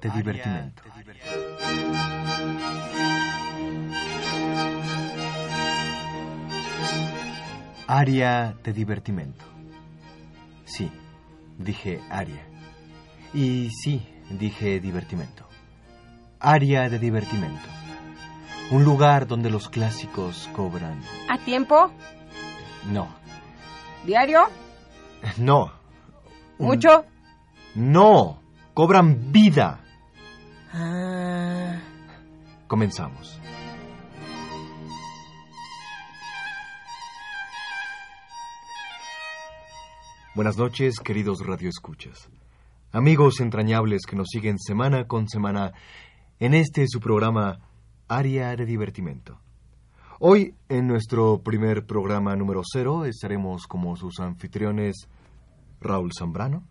de divertimento. Área de divertimento. Sí, dije área. Y sí, dije divertimento. Área de divertimento. Un lugar donde los clásicos cobran. ¿A tiempo? No, ¿Diario? no, ¿Mucho? no. Cobran vida. Comenzamos. Buenas noches, queridos radioescuchas. Amigos entrañables que nos siguen semana con semana en este su programa Área de Divertimento. Hoy, en nuestro primer programa número cero, estaremos como sus anfitriones Raúl Zambrano,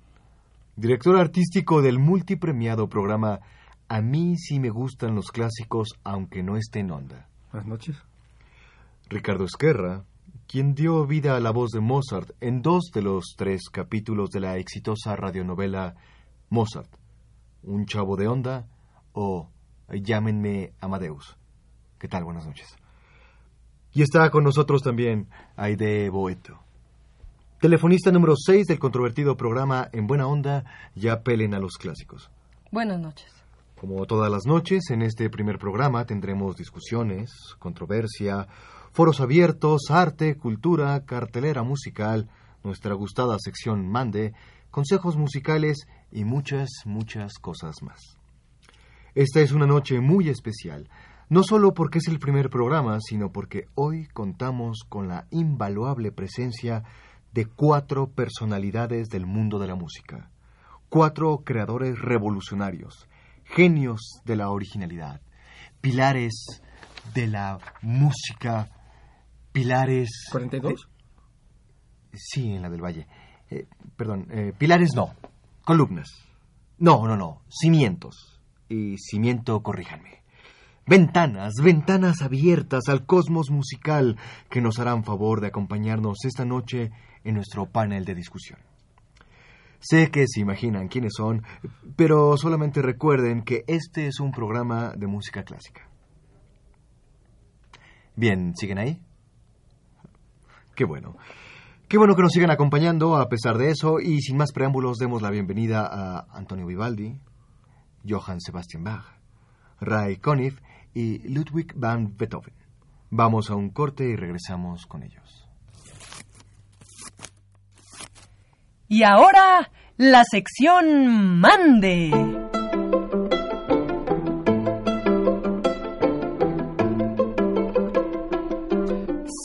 director artístico del multipremiado programa A mí sí me gustan los clásicos aunque no esté en onda. Buenas noches. Ricardo Esquerra, quien dio vida a la voz de Mozart en dos de los tres capítulos de la exitosa radionovela Mozart, Un chavo de onda o Llámenme Amadeus. ¿Qué tal? Buenas noches. Y está con nosotros también Aide Boeto. Telefonista número 6 del controvertido programa En Buena Onda, ya pelen a los clásicos. buenas noches. Como todas las noches, en este primer programa tendremos discusiones, controversia, foros abiertos, arte, cultura, cartelera musical, nuestra gustada sección Mande, consejos musicales y muchas, muchas cosas más. Esta es una noche muy especial, no solo porque es el primer programa, sino porque hoy contamos con la invaluable presencia de cuatro personalidades del mundo de la música, cuatro creadores revolucionarios, genios de la originalidad, pilares de la música, pilares... ¿42? Eh, sí, en la del Valle. Eh, perdón, eh, pilares no, columnas. No, no, no, cimientos. Y cimiento, corríjanme. Ventanas, ventanas abiertas al cosmos musical que nos harán favor de acompañarnos esta noche en nuestro panel de discusión. Sé que se imaginan quiénes son, pero solamente recuerden que este es un programa de música clásica. Bien, ¿siguen ahí? Qué bueno. Qué bueno que nos sigan acompañando a pesar de eso y sin más preámbulos demos la bienvenida a Antonio Vivaldi, Johann Sebastian Bach, Ray Conniff y Ludwig van Beethoven. Vamos a un corte y regresamos con ellos. Y ahora, la sección Mande.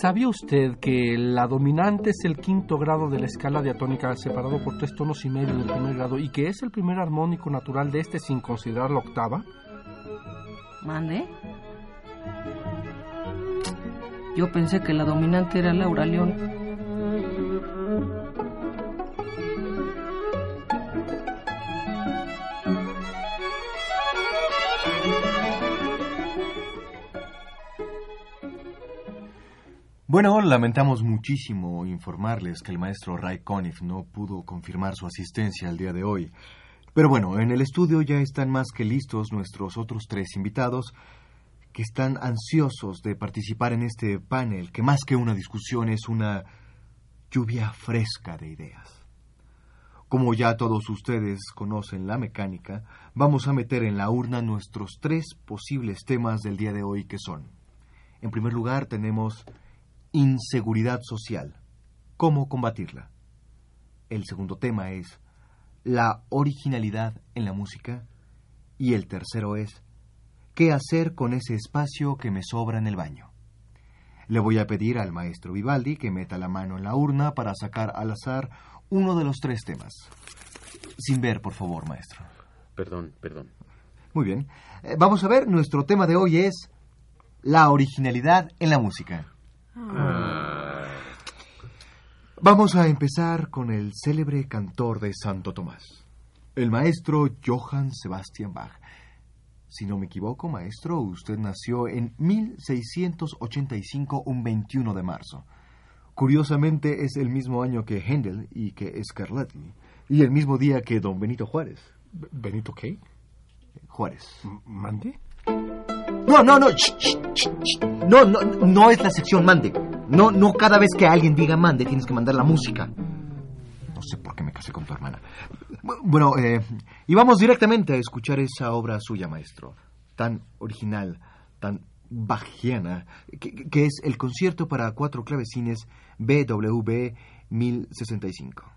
¿Sabía usted que la dominante es el quinto grado de la escala diatónica separado por tres tonos y medio del primer grado y que es el primer armónico natural de este sin considerar la octava? ¿Mande? Yo pensé que la dominante era Laura León. Bueno, lamentamos muchísimo informarles que el maestro Ray Conniff no pudo confirmar su asistencia al día de hoy. Pero bueno, en el estudio ya están más que listos nuestros otros tres invitados que están ansiosos de participar en este panel, que más que una discusión es una lluvia fresca de ideas. Como ya todos ustedes conocen la mecánica, vamos a meter en la urna nuestros tres posibles temas del día de hoy que son. En primer lugar tenemos inseguridad social. ¿Cómo combatirla? El segundo tema es la originalidad en la música. Y el tercero es qué hacer con ese espacio que me sobra en el baño. Le voy a pedir al maestro Vivaldi que meta la mano en la urna para sacar al azar uno de los tres temas. Sin ver, por favor, maestro. Perdón, perdón. Muy bien. Eh, vamos a ver, nuestro tema de hoy es la originalidad en la música. Vamos a empezar con el célebre cantor de Santo Tomás, el maestro Johann Sebastian Bach. Si no me equivoco, maestro, usted nació en 1685, un 21 de marzo. Curiosamente es el mismo año que Händel y que Scarlatti, y el mismo día que don Benito Juárez. ¿Benito qué? Juárez. ¿Mande? No, no, no. No, no, no es la sección mande. No, no cada vez que alguien diga mande tienes que mandar la música. No sé por qué me casé con tu hermana. Bueno, eh, y vamos directamente a escuchar esa obra suya, maestro. Tan original, tan bajiana, que, que es el concierto para cuatro clavecines BWV 1065.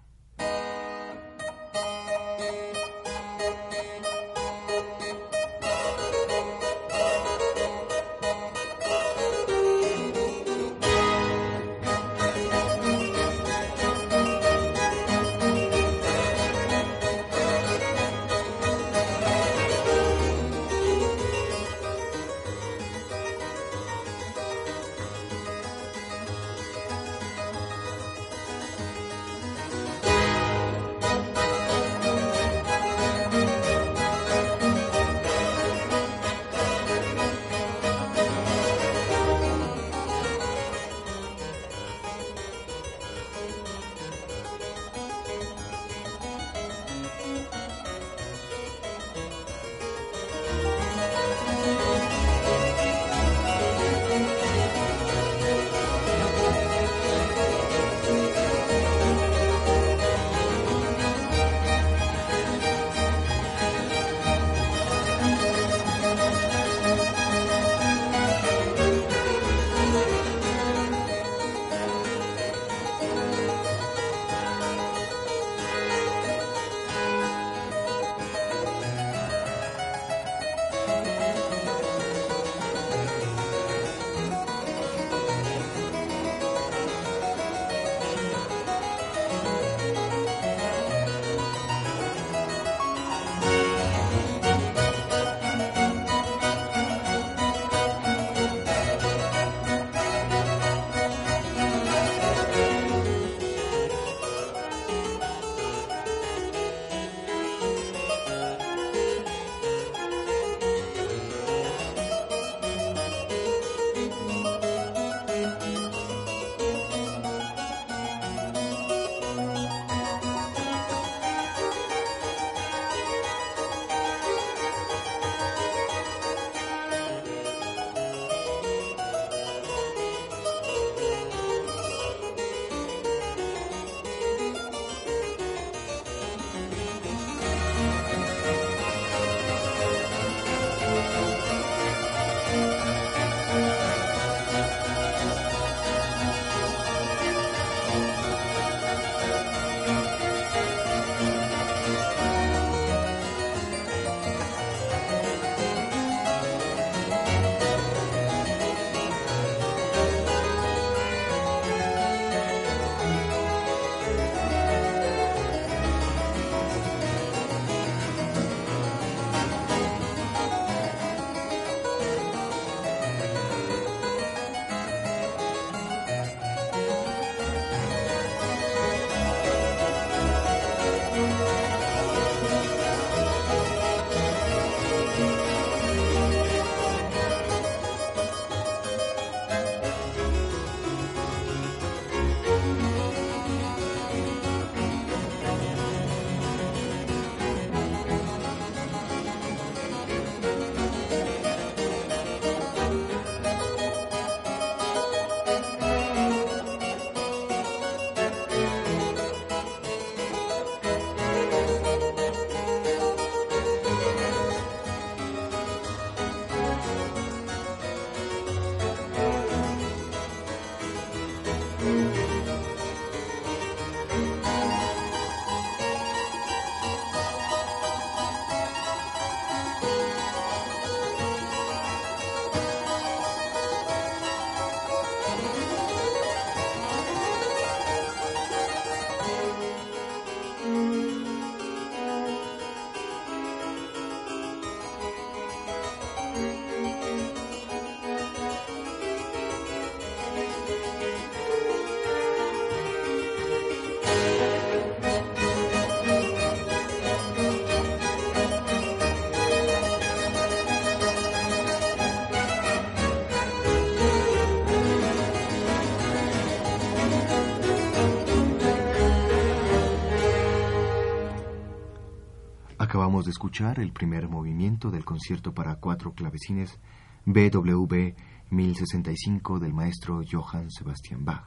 Acabamos de escuchar el primer movimiento del concierto para cuatro clavecines BWV 1065 del maestro Johann Sebastian Bach,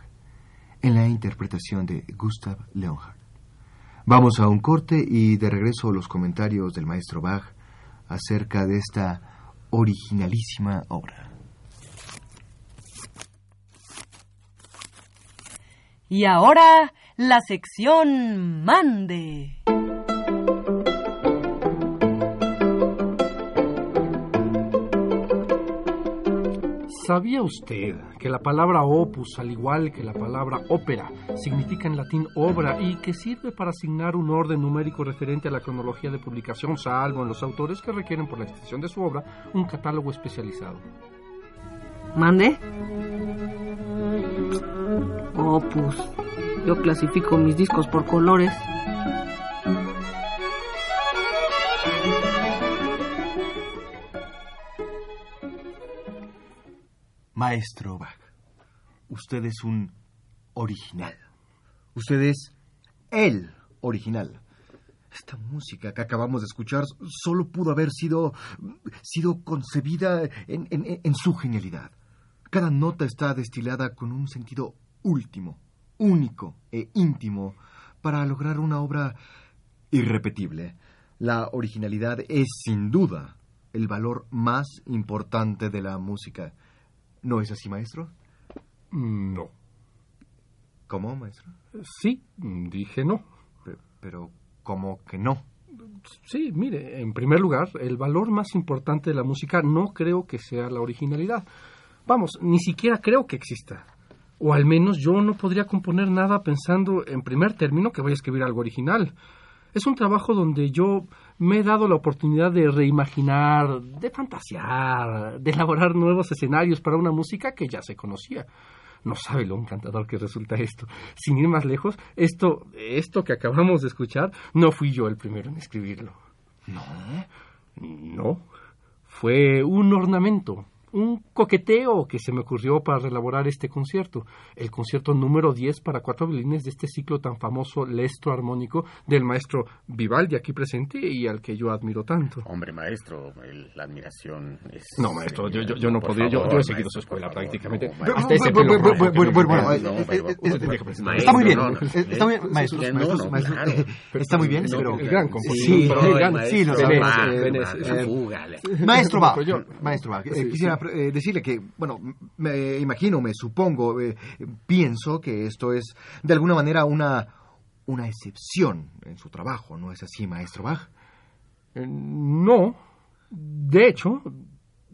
en la interpretación de Gustav Leonhardt. Vamos a un corte y de regreso los comentarios del maestro Bach acerca de esta originalísima obra. Y ahora la sección Mande. ¿Sabía usted que la palabra opus, al igual que la palabra ópera, significa en latín obra y que sirve para asignar un orden numérico referente a la cronología de publicación, salvo en los autores que requieren por la extensión de su obra un catálogo especializado? ¿Mande? Opus. Yo clasifico mis discos por colores. Maestro Bach, usted es un original. Usted es el original. Esta música que acabamos de escuchar solo pudo haber sido, sido concebida en, en- en su genialidad. Cada nota está destilada con un sentido último, único e íntimo para lograr una obra irrepetible. La originalidad es sin duda el valor más importante de la música. ¿No es así, maestro? No. ¿Cómo, maestro? Sí, dije no. Pe- Pero, ¿cómo que no? Sí, mire, en primer lugar, el valor más importante de la música no creo que sea la originalidad. Vamos, ni siquiera creo que exista. O al menos yo no podría componer nada pensando en primer término que voy a escribir algo original. Es un trabajo donde yo me he dado la oportunidad de reimaginar, de fantasear, de elaborar nuevos escenarios para una música que ya se conocía. No sabe lo encantador que resulta esto. Sin ir más lejos, esto, esto que acabamos de escuchar, no fui yo el primero en escribirlo. ¿No? No. Fue un ornamento, un coqueteo que se me ocurrió para relaborar este concierto. El concierto número 10 para cuatro violines de este ciclo tan famoso Lestro armónico del maestro Vivaldi aquí presente y al que yo admiro tanto. Hombre, maestro, el- la admiración es... No, maestro, yo, yo, eh, yo no por podría. Yo, favor, yo he seguido maestro, su escuela favor, prácticamente. no, maestro. Hasta ese bueno, No, eh, no, eh, pero- eh, usted tendría que eh, presentar. Está muy bien, eh, está muy bien, maestros, no, maestros, no, maestros, claro. eh, está muy bien, pero... el gran compositor. Sí, maestro sí, eh, eh, Maestro yo- maestro eh, Sí, quisiera eh, decirle que, bueno, me imagino, me supongo, eh, pienso que esto es de alguna manera una, una excepción en su trabajo, ¿no es así, maestro Bach? Eh, No. De hecho,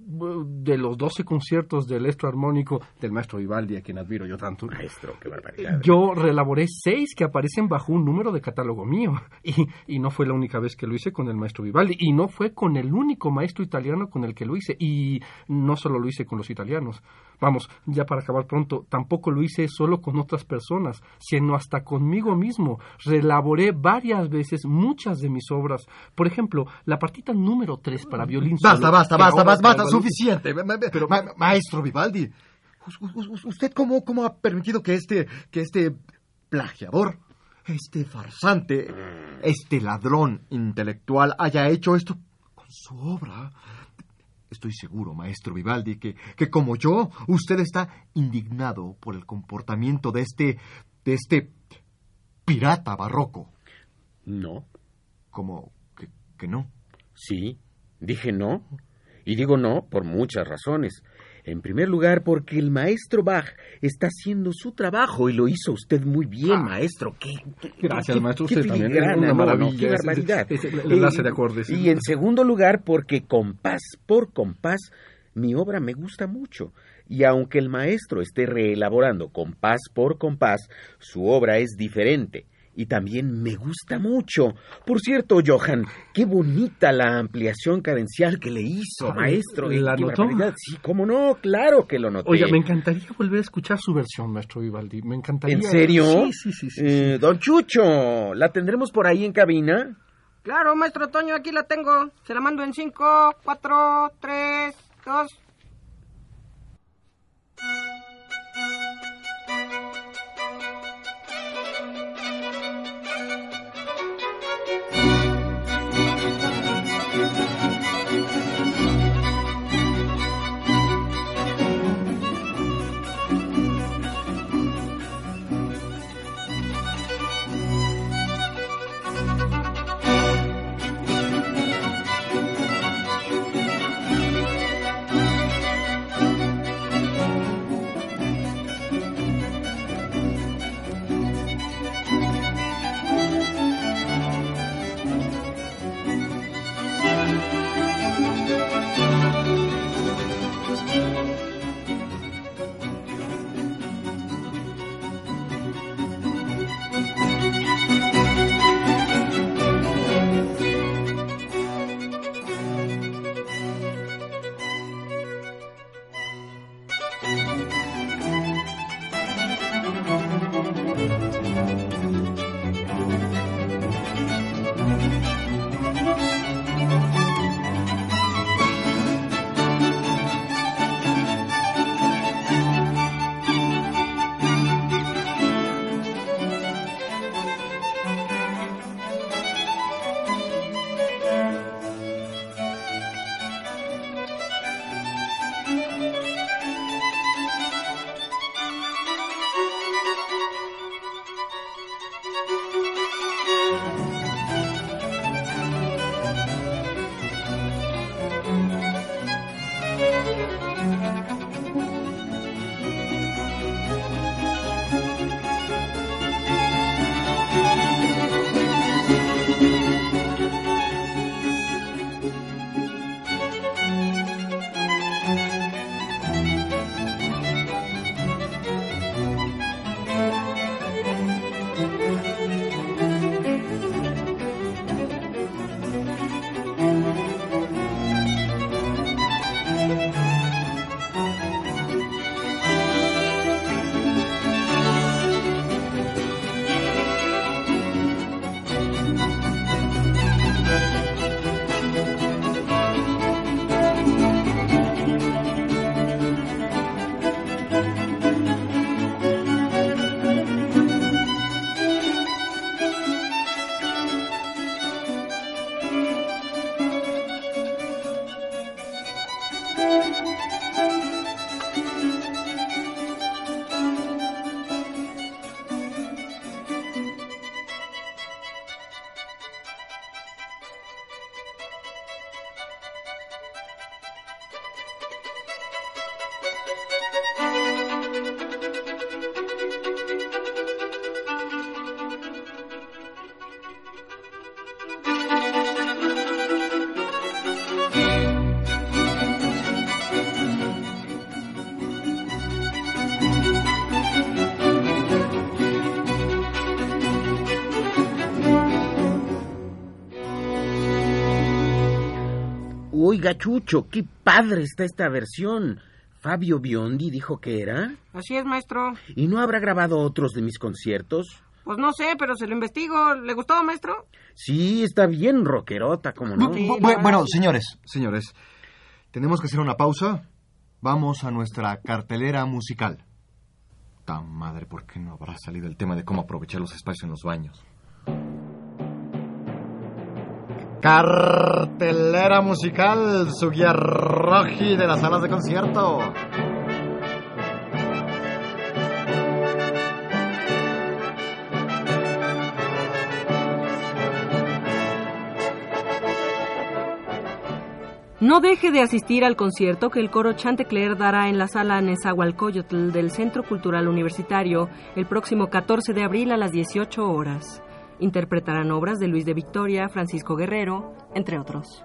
de los 12 conciertos del estro armónico del maestro Vivaldi, a quien admiro yo tanto, Maestro, qué barbaridad. yo relaboré seis que aparecen bajo un número de catálogo mío. Y, y no fue la única vez que lo hice con el maestro Vivaldi. Y no fue con el único maestro italiano con el que lo hice. Y no solo lo hice con los italianos. Vamos, ya para acabar pronto, tampoco lo hice solo con otras personas, sino hasta conmigo mismo. Relaboré varias veces muchas de mis obras. Por ejemplo, la partita número 3 para violín Basta, solo, basta, basta, basta, basta, suficiente. Ma- ma- ma- maestro Vivaldi, us- us- us- ¿usted cómo, cómo ha permitido que este, que este plagiador, este farsante, este ladrón intelectual haya hecho esto con su obra? Estoy seguro, maestro Vivaldi, que, que como yo, usted está indignado por el comportamiento de este, de este pirata barroco. No, Como que, que no. sí, dije no. Y digo no por muchas razones. En primer lugar, porque el maestro Bach está haciendo su trabajo y lo hizo usted muy bien, maestro. ¿Qué, qué- Gracias, qué- maestro. qué Usted también. filigrana, Una no, no, maravilla. qué Es- es- barbaridad. es el enlace de acordes. Y en segundo lugar, porque compás por compás, mi obra me gusta mucho. Y aunque el maestro esté reelaborando compás por compás, su obra es diferente. Y también me gusta mucho. Por cierto, Johan, qué bonita la ampliación cadencial que le hizo, Ah, maestro. ¿la Qué notó? barbaridad. Sí, cómo no, claro que lo noté. Oiga, me encantaría volver a escuchar su versión, maestro Vivaldi. Me encantaría. ¿En serio? Sí, sí, sí. sí, Eh, don Chucho, ¿la tendremos por ahí en cabina? Claro, maestro Toño, aquí la tengo. Se la mando en 5, 4, 3, 2. Oiga, Chucho, qué padre está esta versión. Fabio Biondi dijo que era. Así es, maestro. ¿Y no habrá grabado otros de mis conciertos? Pues no sé, pero se lo investigo. ¿Le gustó, maestro? Sí, está bien rockerota, como no. Sí, bueno, sí. señores, señores, tenemos que hacer una pausa. Vamos a nuestra cartelera musical. Tan madre, ¿por qué no habrá salido el tema de cómo aprovechar los espacios en los baños? Cartelera musical, su guía roji de las salas de concierto. No deje de asistir al concierto que el coro Chantecler dará en la sala Nezahualcóyotl del Centro Cultural Universitario el próximo 14 de abril a las 18 horas. Interpretarán obras de Luis de Victoria, Francisco Guerrero, entre otros.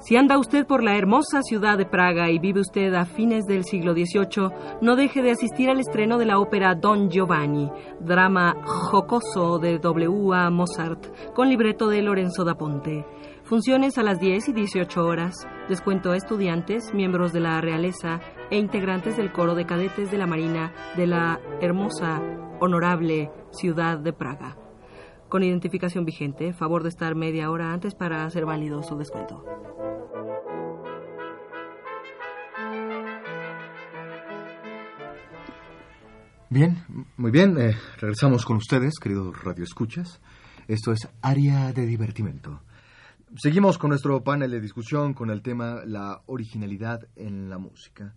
Si anda usted por la hermosa ciudad de Praga y vive usted a fines del siglo XVIII, no deje de asistir al estreno de la ópera Don Giovanni, drama jocoso de W.A. Mozart, con libreto de Lorenzo da Ponte. Funciones a las 10 y 18 horas. Descuento a estudiantes, miembros de la realeza e integrantes del coro de cadetes de la Marina de la hermosa, honorable ciudad de Praga. Con identificación vigente, favor de estar media hora antes para hacer válido su descuento. Bien, muy bien. eh, regresamos con ustedes, queridos radioescuchas. Esto es Área de Divertimento. Seguimos con nuestro panel de discusión con el tema la originalidad en la música.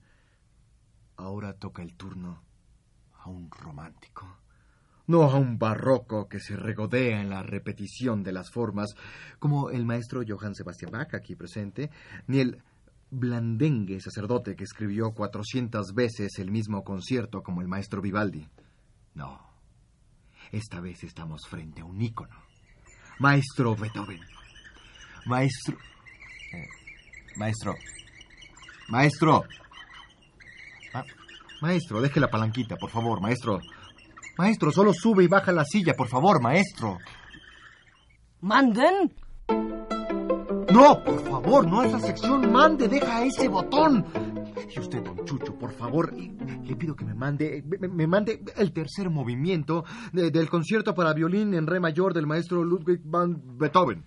Ahora toca el turno a un romántico. No a un barroco que se regodea en la repetición de las formas, como el maestro Johann Sebastian Bach aquí presente, ni el blandengue sacerdote que escribió cuatrocientas veces el mismo concierto como el maestro Vivaldi. No. Esta vez estamos frente a un ícono. Maestro Beethoven. Maestro. eh, maestro. Maestro. Ah, maestro, deje la palanquita, por favor, maestro. Maestro, solo sube y baja la silla, por favor, maestro. ¿Manden? No, por favor, no a esa sección. Mande, deja ese botón. Y usted, don Chucho, por favor, le pido que me mande, me, me mande el tercer movimiento de- del concierto para violín en re mayor del maestro Ludwig van Beethoven.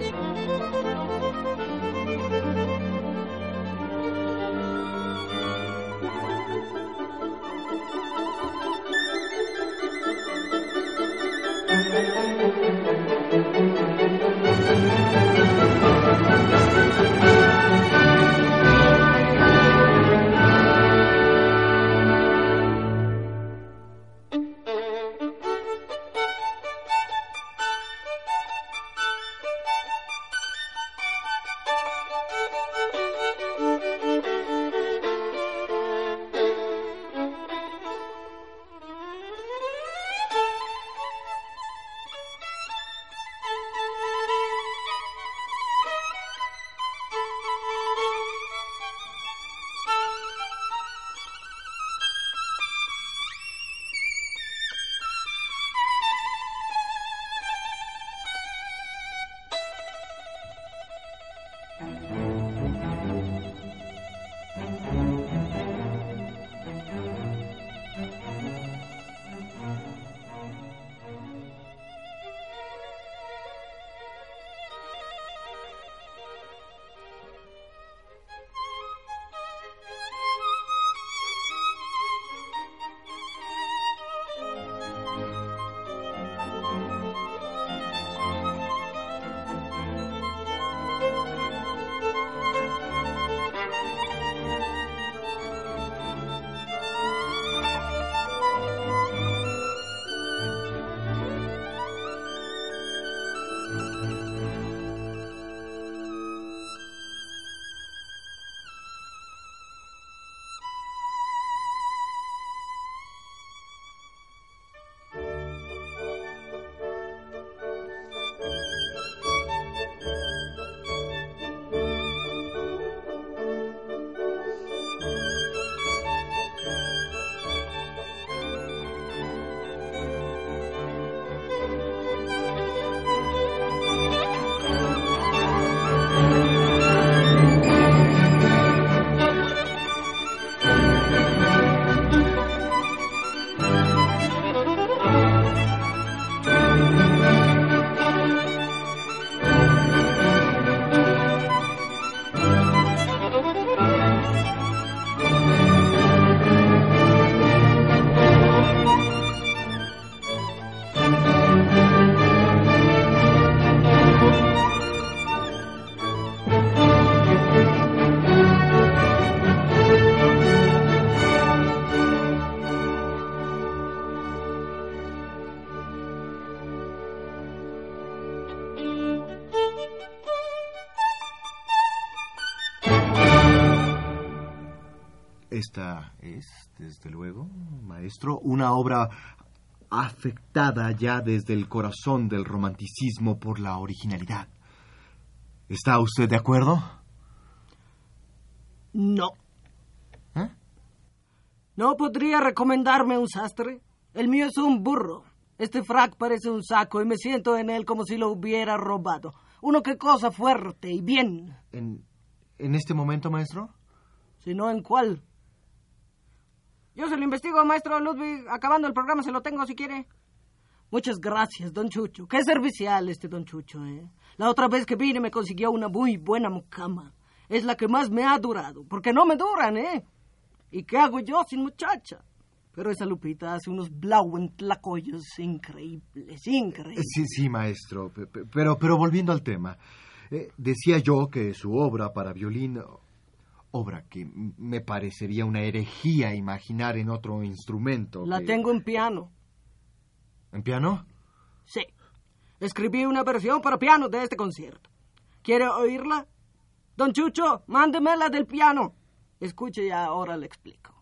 thank you es, desde luego, maestro, una obra afectada ya desde el corazón del romanticismo por la originalidad. ¿Está usted de acuerdo? No. ¿Eh? ¿No podría recomendarme un sastre? El mío es un burro. Este frac parece un saco y me siento en él como si lo hubiera robado. Uno que cosa fuerte y bien. ¿En, en este momento, maestro? Si no, ¿en cuál? Yo se lo investigo, maestro Ludwig. Acabando el programa se lo tengo si quiere. Muchas gracias, don Chucho. Qué servicial este don Chucho, ¿eh? La otra vez que vine me consiguió una muy buena mucama. Es la que más me ha durado, porque no me duran, ¿eh? ¿Y qué hago yo sin muchacha? Pero esa Lupita hace unos blauen tlacoyos increíbles, increíbles. Sí, sí, maestro. Pe- pe- Pero, pero volviendo al tema. eh, decía yo que su obra para violín, obra que me parecería una herejía imaginar en otro instrumento. La que- tengo en piano. ¿En piano? Sí. Escribí una versión para piano de este concierto. ¿Quiere oírla? Don Chucho, mándeme la del piano. Escuche y ahora le explico.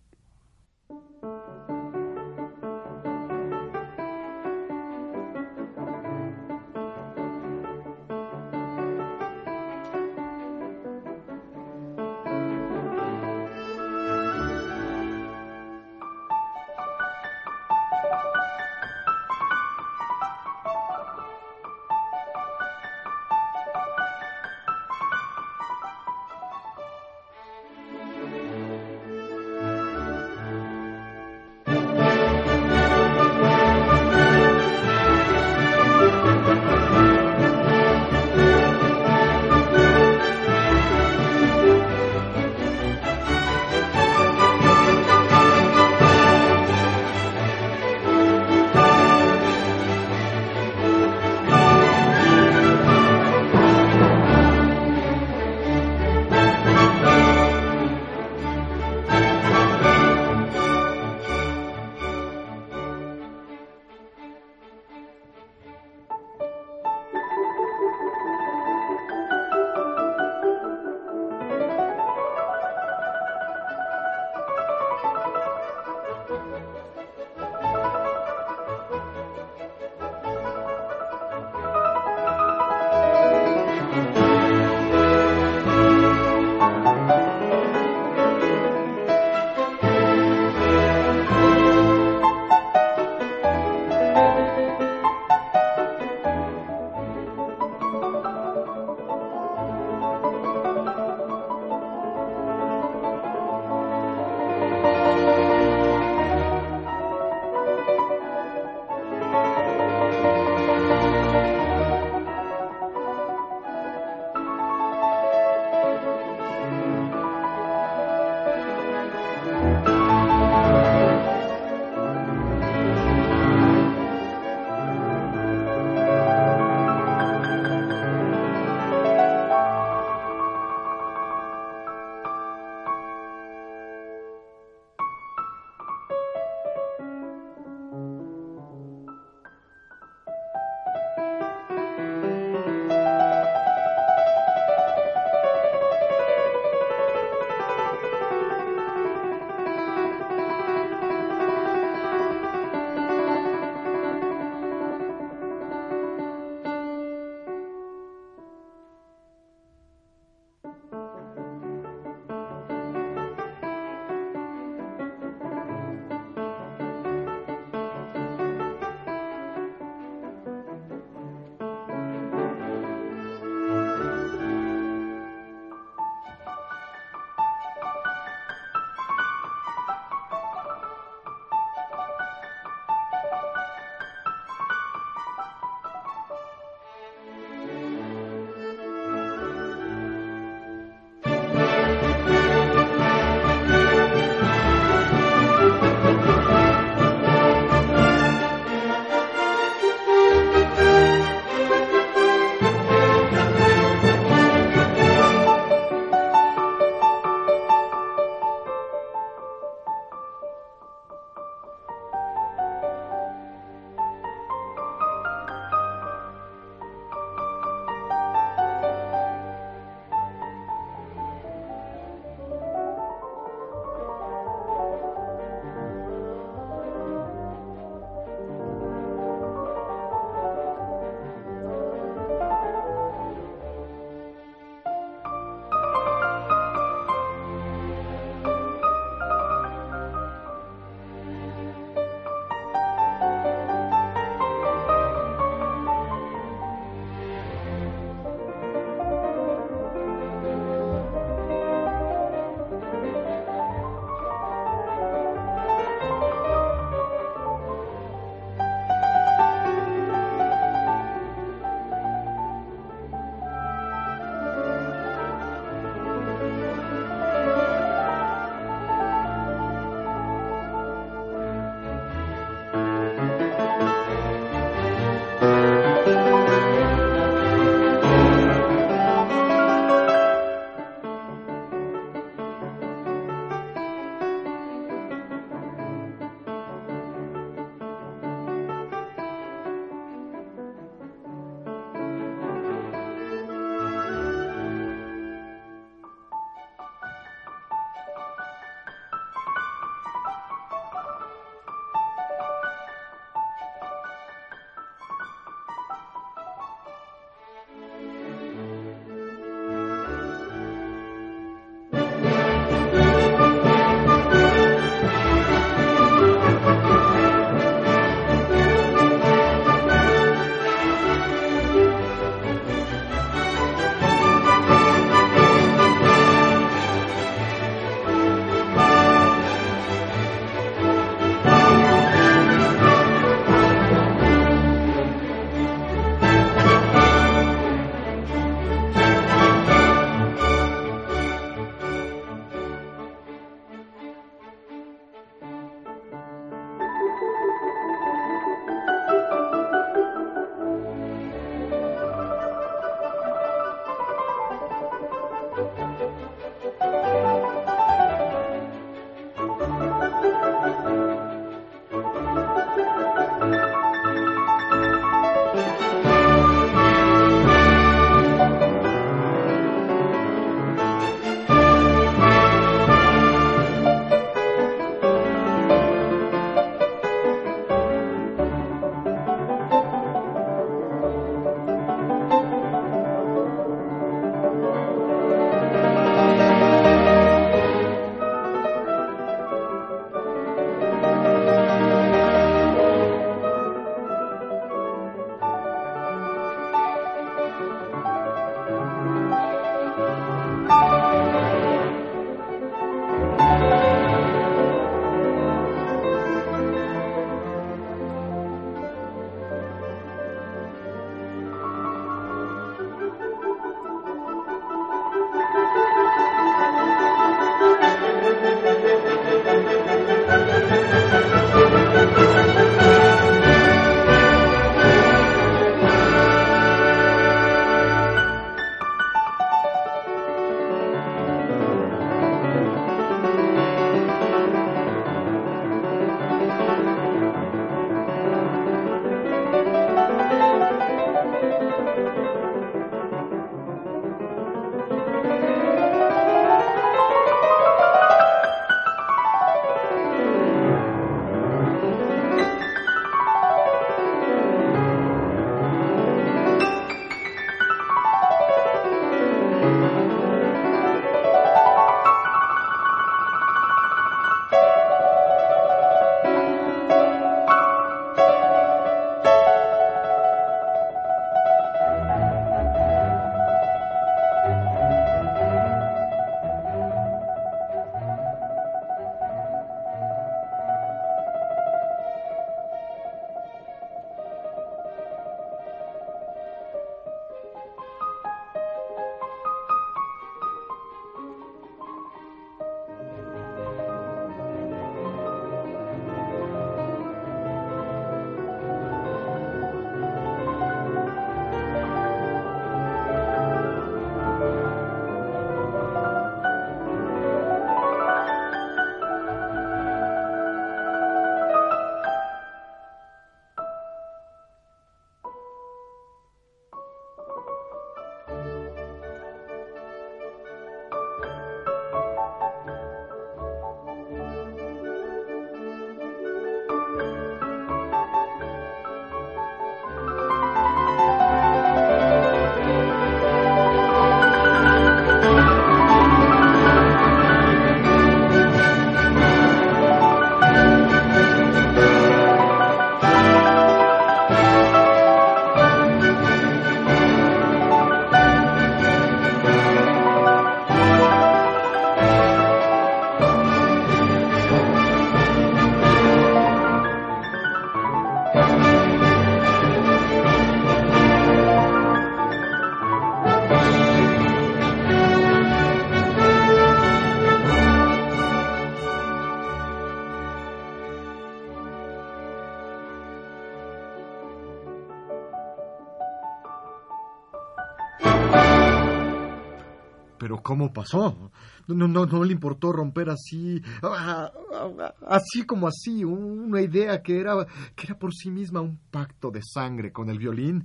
No, no, no le importó romper así, ah, ah, así como así, una idea que era, que era por sí misma un pacto de sangre con el violín.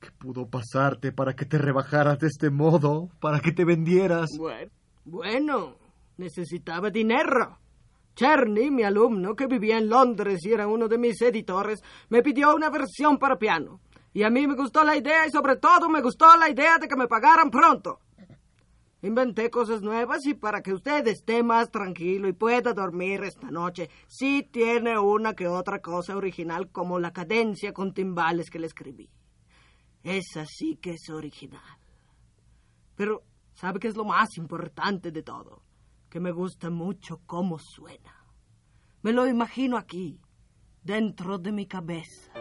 ¿Qué pudo pasarte para que te rebajaras de este modo, para que te vendieras? Bueno, bueno, necesitaba dinero. Cherny, mi alumno, que vivía en Londres y era uno de mis editores, me pidió una versión para piano. Y a mí me gustó la idea y sobre todo me gustó la idea de que me pagaran pronto. Inventé cosas nuevas y para que usted esté más tranquilo y pueda dormir esta noche, sí tiene una que otra cosa original como la cadencia con timbales que le escribí. Esa sí que es original. Pero, ¿sabe qué es lo más importante de todo? Que me gusta mucho cómo suena. Me lo imagino aquí, dentro de mi cabeza.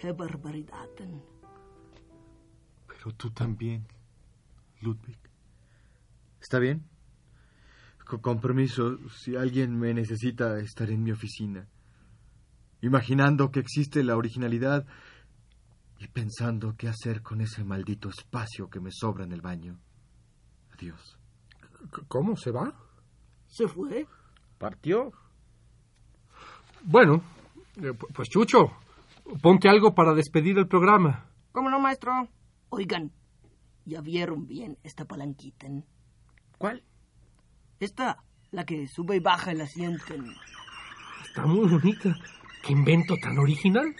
Qué barbaridad. Pero tú también, Ludwig. ¿Está bien? Con, permiso, si alguien me necesita, estaré en mi oficina. Imaginando que existe la originalidad y pensando qué hacer con ese maldito espacio que me sobra en el baño. Adiós. ¿Cómo? ¿Se va? ¿Se fue? ¿Partió? Bueno, eh, pu- pues Chucho, ponte algo para despedir el programa. ¿Cómo no, maestro? Oigan, ¿ya vieron bien esta palanquita? eh? ¿Cuál? Esta, la que sube y baja el asiento. Está muy bonita. ¿Qué invento tan original?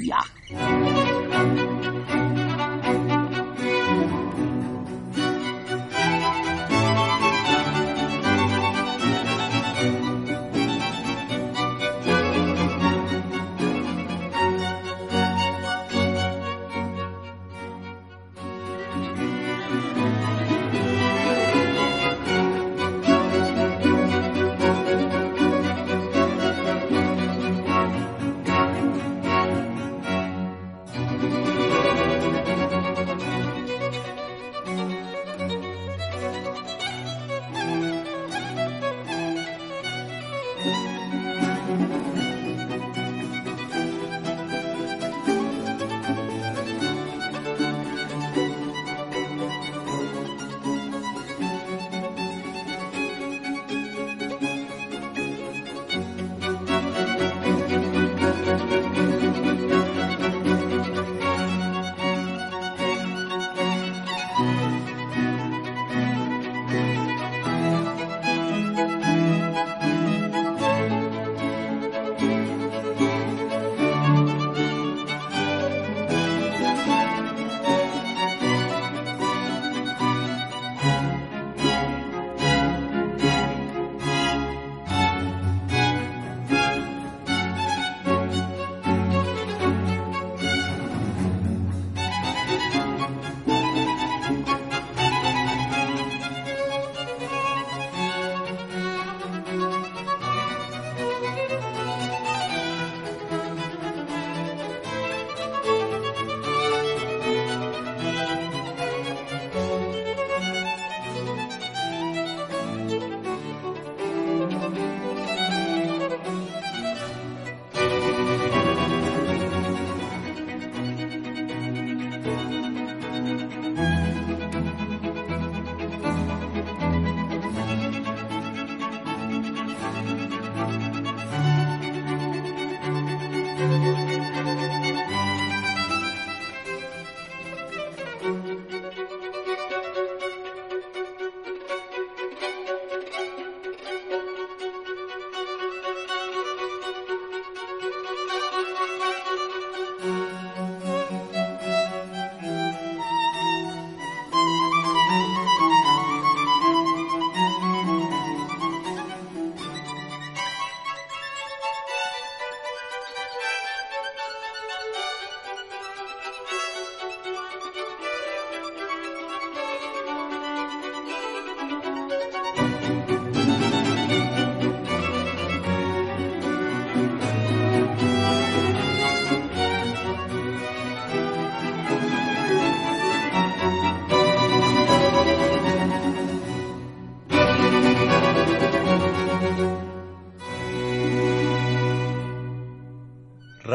Ya.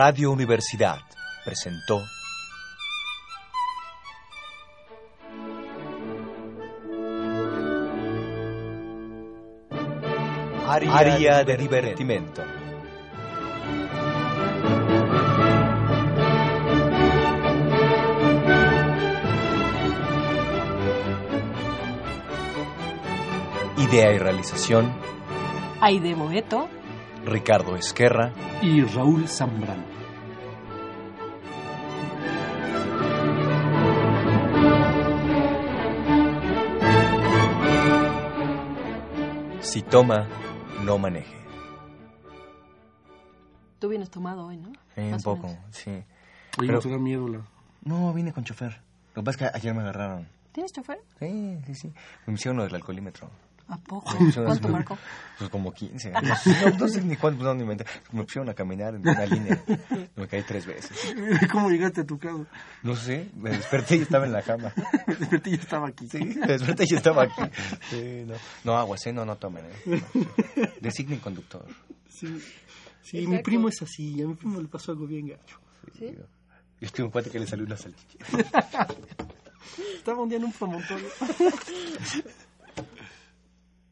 Radio Universidad presentó. Aria de divertimento. Idea y realización, Aide Boeto, Ricardo Esquerra, Y Raúl Zambrano. si toma, no maneje. tú vienes tomado hoy, ¿no? Eh, un poco, sí. Oye, Pero- ¿no te da miedo la...? No, vine con chofer. Lo que pasa es que ayer me agarraron. ¿Tienes chofer? Sí, sí, sí. Me hicieron lo del alcoholímetro. ¿A poco? Pues, ¿Cuánto marcó? Pues como 15. No, no, sé ni cuánto, no, ni me, me pusieron a caminar en una línea. Me caí tres veces. ¿Cómo llegaste a tu casa? No sé, me desperté y estaba en la cama. Me desperté y estaba aquí. Sí, me desperté y estaba aquí. Sí, no. no, aguas, ¿eh? No, no tomen. ¿eh? No. Designen conductor. Sí, sí mi primo es así. A mi primo le pasó algo bien gacho. Sí. Yo estuve un cuate que le salió una salchicha. Estaba un día en un promontorio.